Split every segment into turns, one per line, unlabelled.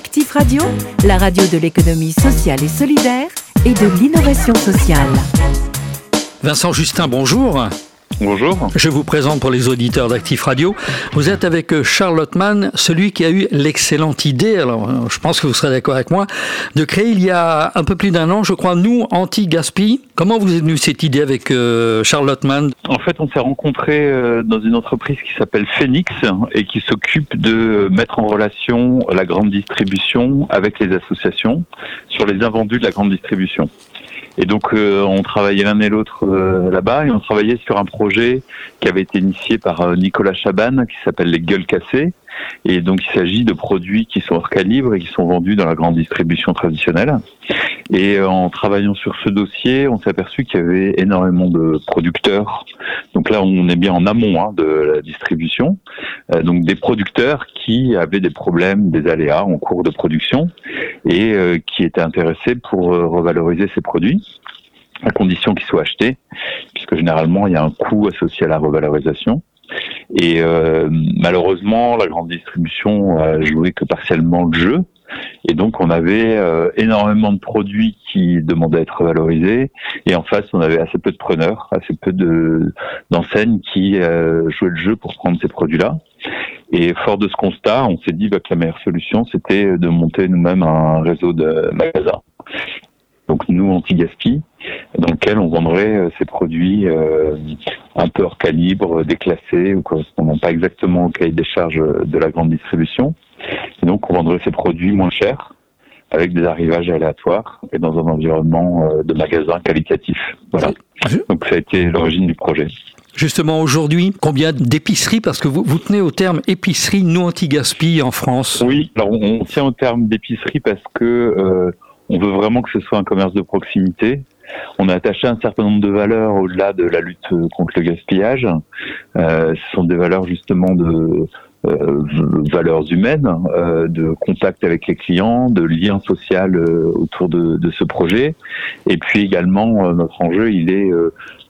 Actif Radio, la radio de l'économie sociale et solidaire et de l'innovation sociale.
Vincent Justin, bonjour.
Bonjour.
Je vous présente pour les auditeurs d'Actif Radio. Vous êtes avec euh, Charlotte Mann, celui qui a eu l'excellente idée, alors euh, je pense que vous serez d'accord avec moi, de créer il y a un peu plus d'un an, je crois, nous, anti-gaspi. Comment vous êtes venu cette idée avec euh, Charlotte Mann
En fait, on s'est rencontrés dans une entreprise qui s'appelle Phoenix et qui s'occupe de mettre en relation la grande distribution avec les associations sur les invendus de la grande distribution. Et donc euh, on travaillait l'un et l'autre euh, là-bas et on travaillait sur un projet qui avait été initié par euh, Nicolas Chaban qui s'appelle les gueules cassées. Et donc il s'agit de produits qui sont hors calibre et qui sont vendus dans la grande distribution traditionnelle. Et en travaillant sur ce dossier, on s'est aperçu qu'il y avait énormément de producteurs. Donc là, on est bien en amont hein, de la distribution. donc des producteurs qui avaient des problèmes, des aléas en cours de production et qui étaient intéressés pour revaloriser ces produits à condition qu'ils soient achetés, puisque généralement il y a un coût associé à la revalorisation. Et euh, malheureusement, la grande distribution a joué que partiellement le jeu. Et donc on avait euh, énormément de produits qui demandaient à être valorisés, et en face on avait assez peu de preneurs, assez peu de d'enseignes qui euh, jouaient le jeu pour prendre ces produits-là. Et fort de ce constat, on s'est dit bah, que la meilleure solution c'était de monter nous-mêmes un réseau de magasins donc nous anti-gaspi, dans lequel on vendrait euh, ces produits euh, un peu hors calibre, déclassés ou correspondant pas exactement au cahier des charges de la grande distribution. Et donc on vendrait ces produits moins chers avec des arrivages aléatoires et dans un environnement euh, de magasin qualitatif. Voilà. Donc ça a été l'origine du projet.
Justement, aujourd'hui, combien d'épiceries? Parce que vous, vous tenez au terme épicerie non anti-gaspi en France.
Oui, alors on tient au terme d'épicerie parce que on veut vraiment que ce soit un commerce de proximité. On a attaché un certain nombre de valeurs au-delà de la lutte contre le gaspillage. Euh, ce sont des valeurs justement de euh, valeurs humaines, euh, de contact avec les clients, de lien social euh, autour de, de, ce projet. Et puis également, notre enjeu, il est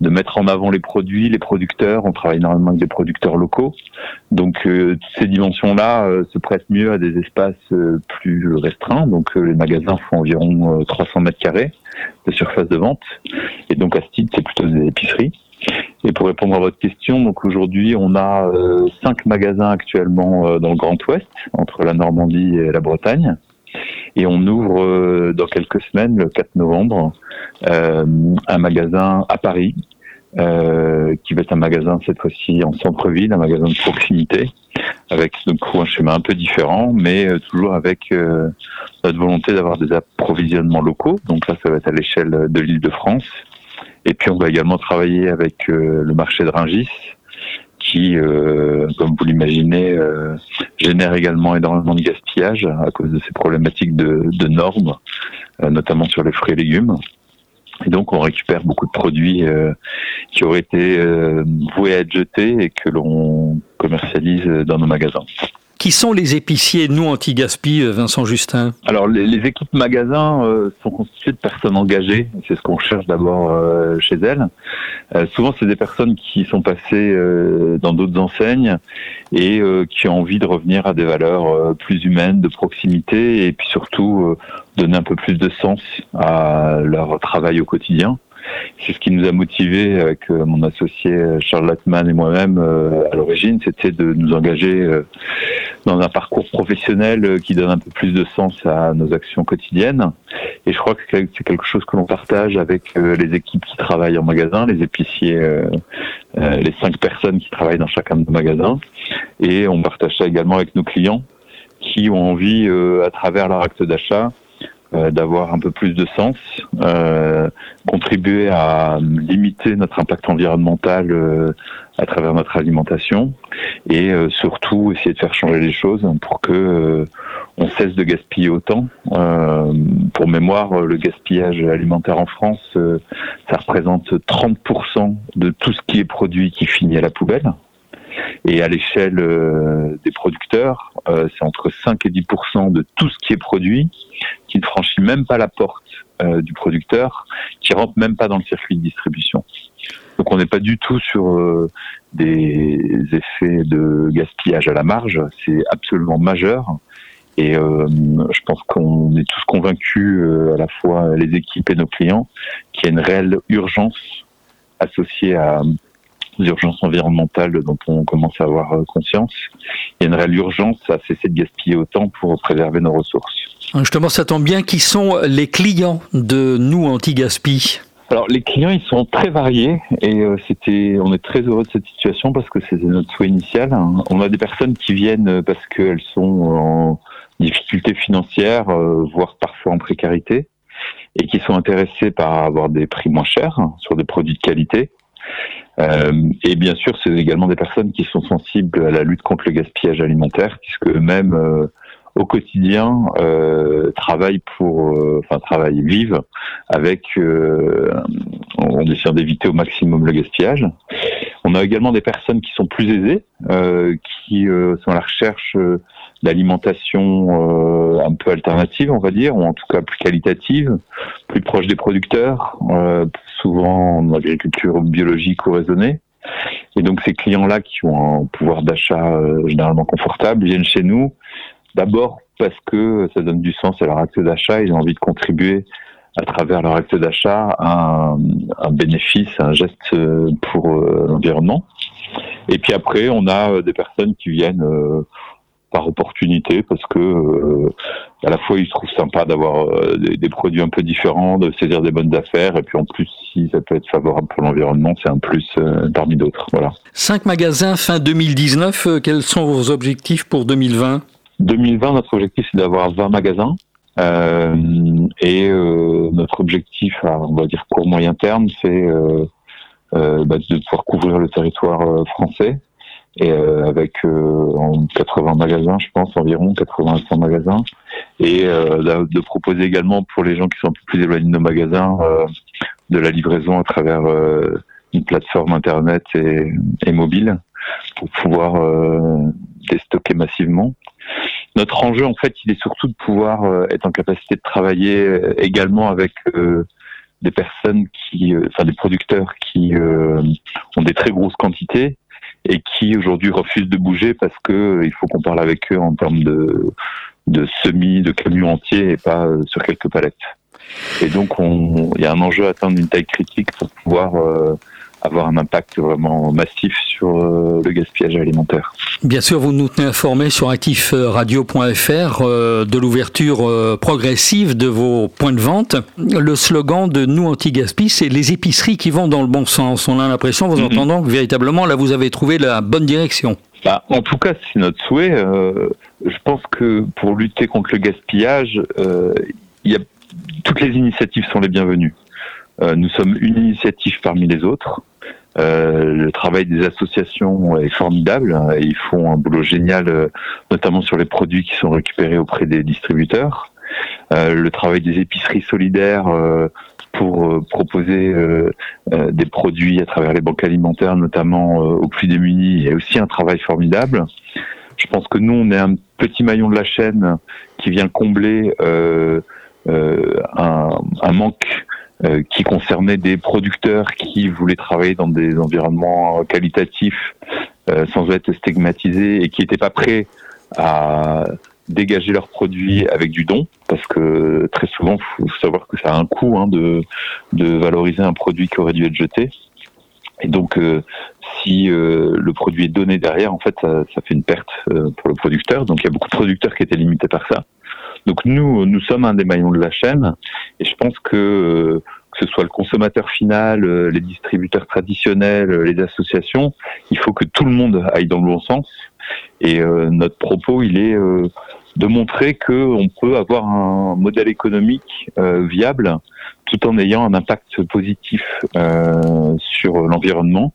de mettre en avant les produits, les producteurs. On travaille énormément avec des producteurs locaux. Donc ces dimensions-là se prêtent mieux à des espaces plus restreints. Donc les magasins font environ 300 mètres carrés de surface de vente. Et donc à ce titre, c'est plutôt des épiceries. Et pour répondre à votre question, donc aujourd'hui, on a euh, cinq magasins actuellement euh, dans le Grand Ouest, entre la Normandie et la Bretagne. Et on ouvre euh, dans quelques semaines, le 4 novembre, un magasin à Paris, qui va être un magasin cette fois-ci en centre-ville, un magasin de proximité, avec donc un schéma un peu différent, mais toujours avec notre volonté d'avoir des approvisionnements locaux. Donc là, ça va être à l'échelle de l'île de France et puis on va également travailler avec euh, le marché de Ringis, qui, euh, comme vous l'imaginez, euh, génère également énormément de gaspillage à cause de ces problématiques de, de normes, notamment sur les fruits et légumes. Et donc on récupère beaucoup de produits qui auraient été voués à être jetés et que l'on commercialise dans nos magasins.
Qui sont les épiciers, nous, anti-gaspi, euh, Vincent Justin?
Alors, les, équipes magasins euh, sont constituées de personnes engagées. C'est ce qu'on cherche d'abord euh, chez elles. souvent, c'est des personnes qui sont passées dans d'autres enseignes et qui ont envie de revenir à des valeurs plus humaines, de proximité et puis surtout donner un peu plus de sens à leur travail au quotidien. C'est ce qui nous a motivé avec euh, mon associé euh, Charles Latman et moi-même euh, à l'origine, c'était de nous engager dans un parcours professionnel qui donne un peu plus de sens à nos actions quotidiennes. Et je crois que c'est quelque chose que l'on partage avec les équipes qui travaillent en magasin, les épiciers, les cinq personnes qui travaillent dans chacun de nos magasins. Et on partage ça également avec nos clients qui ont envie, à travers leur acte d'achat, euh, d'avoir un peu plus de sens, euh, contribuer à limiter notre impact environnemental euh, à travers notre alimentation et surtout essayer de faire changer les choses pour que on cesse de gaspiller autant. pour mémoire, le gaspillage alimentaire en France, ça représente 30% de tout ce qui est produit qui finit à la poubelle. Et à l'échelle euh, des producteurs, euh, c'est entre 5 et 10% de tout ce qui est produit qui ne franchit même pas la porte euh, du producteur, qui rentre même pas dans le circuit de distribution. Donc on n'est pas du tout sur des effets de gaspillage à la marge, c'est absolument majeur. Et je pense qu'on est tous convaincus, à la fois les équipes et nos clients, qu'il y a une réelle urgence associée à urgences environnementales dont on commence à avoir conscience. Il y a une réelle urgence à cesser de gaspiller autant pour préserver nos ressources.
Justement, ça tombe bien. Qui sont les clients de nous anti-gaspi?
Alors les clients ils sont très variés et euh, c'était on est très heureux de cette situation parce que c'était notre souhait initial. On a des personnes qui viennent parce qu'elles sont en difficulté financière, euh, voire parfois en précarité, et qui sont intéressées par avoir des prix moins chers sur des produits de qualité. Euh, et bien sûr, c'est également des personnes qui sont sensibles à la lutte contre le gaspillage alimentaire, puisque eux-mêmes au quotidien euh, travaillent pour, euh, travaillent, vivent avec, euh, en essayant d'éviter au maximum le gaspillage. On a également des personnes qui sont plus aisées, euh, qui euh, sont à la recherche d'alimentation un peu alternative, on va dire, ou en tout cas plus qualitative, plus proche des producteurs, souvent en agriculture biologique ou raisonnée. Et donc ces clients-là qui ont un pouvoir d'achat généralement confortable viennent chez nous D'abord parce que ça donne du sens à leur acte d'achat, ils ont envie de contribuer à travers leur acte d'achat à un, bénéfice, un geste pour euh, l'environnement. Et puis après, on a euh, des personnes qui viennent euh, par opportunité parce que à la fois ils trouvent sympa d'avoir des, produits un peu différents, de saisir des bonnes affaires et puis en plus si ça peut être favorable pour l'environnement, c'est un plus parmi d'autres. Voilà.
Cinq magasins fin 2019, quels sont vos objectifs pour 2020
2020, notre objectif, c'est d'avoir 20 magasins. Euh, et euh, notre objectif, à, on va dire court moyen terme, c'est euh, euh bah, de pouvoir couvrir le territoire euh, français et euh, avec 80 magasins, je pense environ 80 100 magasins, et de proposer également pour les gens qui sont un peu plus éloignés de nos magasins de la livraison à travers une plateforme internet et, et mobile pour pouvoir déstocker massivement. Notre enjeu, en fait, il est surtout de pouvoir euh, être en capacité de travailler euh, également avec euh, des personnes qui, enfin des producteurs qui ont des très grosses quantités et qui aujourd'hui refusent de bouger parce que il faut qu'on parle avec eux en termes de, de semis, de camions entiers et pas sur quelques palettes. Et donc, il y a un enjeu à atteindre une taille critique pour pouvoir avoir un impact vraiment massif sur euh, le gaspillage alimentaire.
Bien sûr, vous nous tenez informés sur actifradio.fr euh, de l'ouverture euh, progressive de vos points de vente. Le slogan de Nous Anti-Gaspi, c'est les épiceries qui vont dans le bon sens. On a l'impression, vous mm-hmm. entendant, que véritablement, là, vous avez trouvé la bonne direction.
Bah, en tout cas, c'est notre souhait. je pense que pour lutter contre le gaspillage, il y a, toutes les initiatives sont les bienvenues. Nous sommes une initiative parmi les autres. Euh, le travail des associations est formidable. Ils font un boulot génial, euh, notamment sur les produits qui sont récupérés auprès des distributeurs. Euh, le travail des épiceries solidaires pour proposer des produits à travers les banques alimentaires, notamment aux plus démunis, est aussi un travail formidable. Je pense que nous, on est un petit maillon de la chaîne qui vient combler un manque euh, qui concernait des producteurs qui voulaient travailler dans des environnements qualitatifs euh, sans être stigmatisés et qui n'étaient pas prêts à dégager leurs produits avec du don, parce que très souvent, faut savoir que ça a un coût hein, de, valoriser un produit qui aurait dû être jeté. Et donc, euh, si le produit est donné derrière, en fait, ça, ça fait une perte pour le producteur. Donc, il y a beaucoup de producteurs qui étaient limités par ça. Donc nous, nous sommes un des maillons de la chaîne et je pense que euh, que ce soit le consommateur final, euh, les distributeurs traditionnels, euh, les associations, il faut que tout le monde aille dans le bon sens. Et notre propos, il est de montrer qu'on peut avoir un modèle économique viable tout en ayant un impact positif sur l'environnement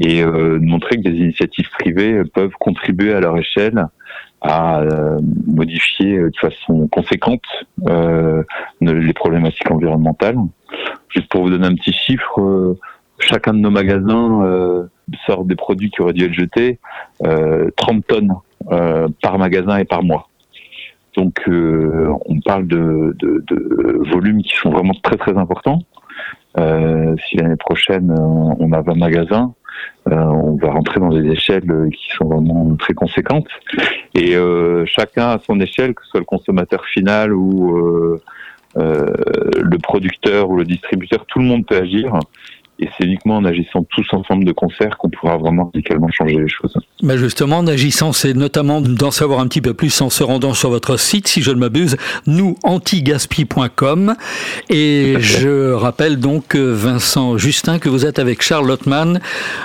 et de montrer que des initiatives privées peuvent contribuer à leur échelle à euh, modifier de façon conséquente euh, les problématiques environnementales. Juste pour vous donner un petit chiffre, euh, chacun de nos magasins sort des produits qui auraient dû être jetés, 30 tonnes par magasin et par mois. Donc on parle de, volumes qui sont vraiment très très importants. si l'année prochaine on a 20 magasins, on va rentrer dans des échelles qui sont vraiment très conséquentes. Et chacun à son échelle, que ce soit le consommateur final ou le producteur ou le distributeur, tout le monde peut agir. Et c'est uniquement en agissant tous ensemble de concert qu'on pourra vraiment radicalement changer les choses.
Mais justement, en agissant, c'est notamment d'en savoir un petit peu plus en se rendant sur votre site, si je ne m'abuse, nous antigaspi.com. Et je rappelle donc, Vincent Justin, que vous êtes avec Charles Lottmann,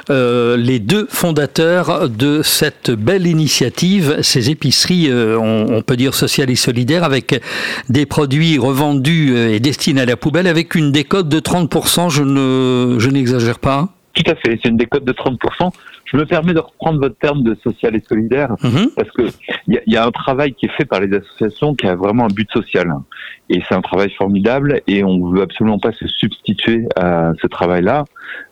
euh, les deux fondateurs de cette belle initiative, ces épiceries, euh, on, peut dire sociales et solidaires, avec des produits revendus et destinés à la poubelle, avec une décote de 30%. Je ne je n'exagère pas
Tout à fait, c'est une décote de 30%. Je me permets de reprendre votre terme de social et solidaire mhm. parce que il y, a un travail qui est fait par les associations qui a vraiment un but social et c'est un travail formidable et on veut absolument pas se substituer à ce travail-là.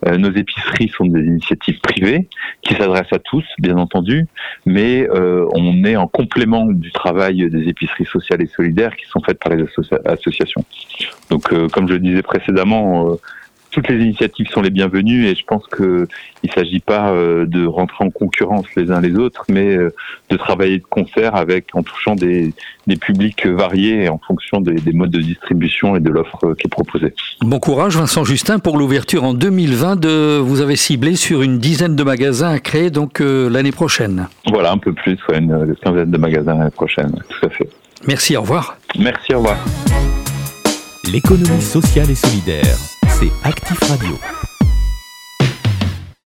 Euh, nos épiceries sont des initiatives privées qui s'adressent à tous, bien entendu, mais euh, on est en complément du travail des épiceries sociales et solidaires qui sont faites par les associations. Donc, euh, comme je le disais précédemment toutes les initiatives sont les bienvenues et je pense qu'il ne s'agit pas euh, de rentrer en concurrence les uns les autres, mais euh, de travailler de concert avec en touchant des, des publics variés en fonction des, des, modes de distribution et de l'offre qui est proposée.
Bon courage Vincent Justin pour l'ouverture en 2020 de vous avez ciblé sur une dizaine de magasins à créer donc euh, l'année prochaine.
Voilà un peu plus, une quinzaine de magasins l'année prochaine, tout à fait.
Merci, au revoir.
Merci, au revoir.
L'économie sociale et solidaire c'est Actif Radio.